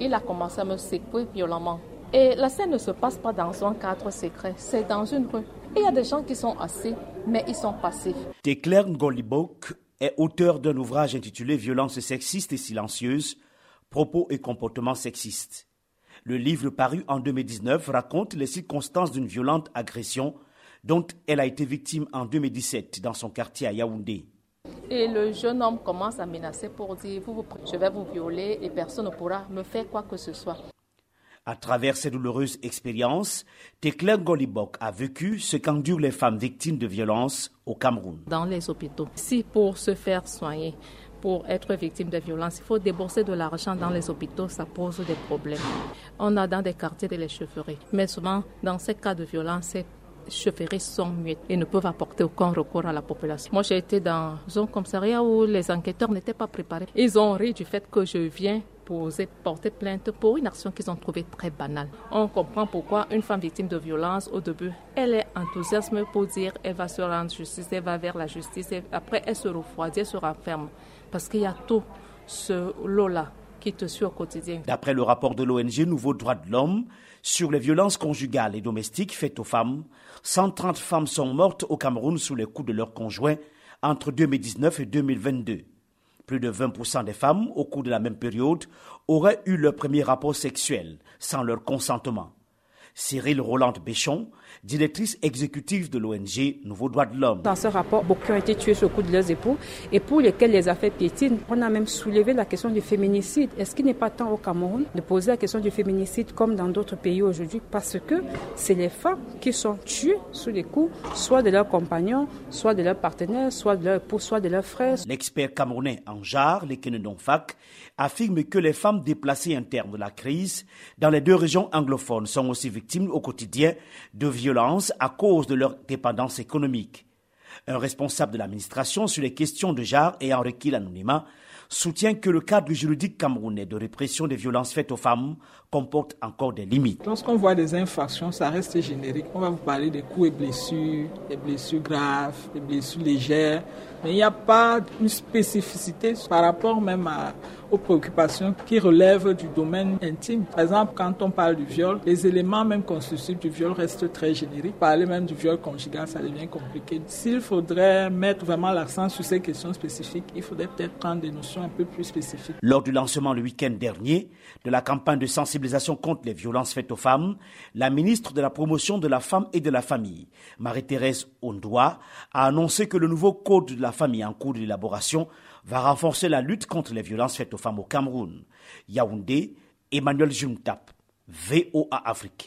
il a commencé à me secouer violemment. Et la scène ne se passe pas dans un cadre secret, c'est dans une rue. Il y a des gens qui sont assis, mais ils sont passifs. Declerc Ngolibok est auteur d'un ouvrage intitulé Violence sexiste et silencieuse, propos et comportements sexistes. Le livre paru en 2019 raconte les circonstances d'une violente agression dont elle a été victime en 2017 dans son quartier à Yaoundé. Et le jeune homme commence à menacer pour dire Je vais vous violer et personne ne pourra me faire quoi que ce soit. À travers ces douloureuses expériences, Tekler Golibok a vécu ce qu'endurent les femmes victimes de violences au Cameroun. Dans les hôpitaux, si pour se faire soigner, pour être victime de violences, il faut débourser de l'argent dans les hôpitaux, ça pose des problèmes. On a dans des quartiers de chaufferies, mais souvent dans ces cas de violence, ces chaufferies sont muettes et ne peuvent apporter aucun recours à la population. Moi, j'ai été dans un commissariat où les enquêteurs n'étaient pas préparés. Ils ont ri du fait que je viens poser, porter plainte pour une action qu'ils ont trouvée très banale. On comprend pourquoi une femme victime de violence, au début, elle est enthousiaste pour dire elle va se rendre justice, elle va vers la justice, et après elle se refroidit, elle se renferme. Parce qu'il y a tout ce lot-là qui. D'après le rapport de l'ONG Nouveau Droit de l'Homme sur les violences conjugales et domestiques faites aux femmes, 130 femmes sont mortes au Cameroun sous les coups de leurs conjoints entre 2019 et 2022. Plus de 20% des femmes, au cours de la même période, auraient eu leur premier rapport sexuel sans leur consentement. Cyril Roland Béchon, directrice exécutive de l'ONG Nouveau Droit de l'Homme. Dans ce rapport, beaucoup ont été tués sur le coup de leurs époux et pour lesquels les affaires piétinent. On a même soulevé la question du féminicide. Est-ce qu'il n'est pas temps au Cameroun de poser la question du féminicide comme dans d'autres pays aujourd'hui? Parce que c'est les femmes qui sont tuées sous les coups, soit de leurs compagnons, soit de leurs partenaires, soit de leurs époux, soit de leurs frères. L'expert camerounais en jarre, les Fak, affirme que les femmes déplacées internes de la crise dans les deux régions anglophones sont aussi victimes au quotidien de violences à cause de leur dépendance économique. Un responsable de l'administration sur les questions de genre ayant requis l'anonymat soutient que le cadre juridique camerounais de répression des violences faites aux femmes comporte encore des limites. Lorsqu'on voit des infractions, ça reste générique. On va vous parler des coups et blessures, des blessures graves, des blessures légères, mais il n'y a pas une spécificité par rapport même à, aux préoccupations qui relèvent du domaine intime. Par exemple, quand on parle du viol, les éléments même constitutifs du viol restent très génériques. Parler même du viol conjugal, ça devient compliqué. S'il faudrait mettre vraiment l'accent sur ces questions spécifiques, il faudrait peut-être prendre des notions un peu plus spécifiques. Lors du lancement le week-end dernier de la campagne de sensibilisation contre les violences faites aux femmes, la ministre de la promotion de la femme et de la famille, Marie-Thérèse Ondoa, a annoncé que le nouveau code de la famille en cours d'élaboration va renforcer la lutte contre les violences faites aux femmes au Cameroun. Yaoundé, Emmanuel Juntap, VOA Afrique.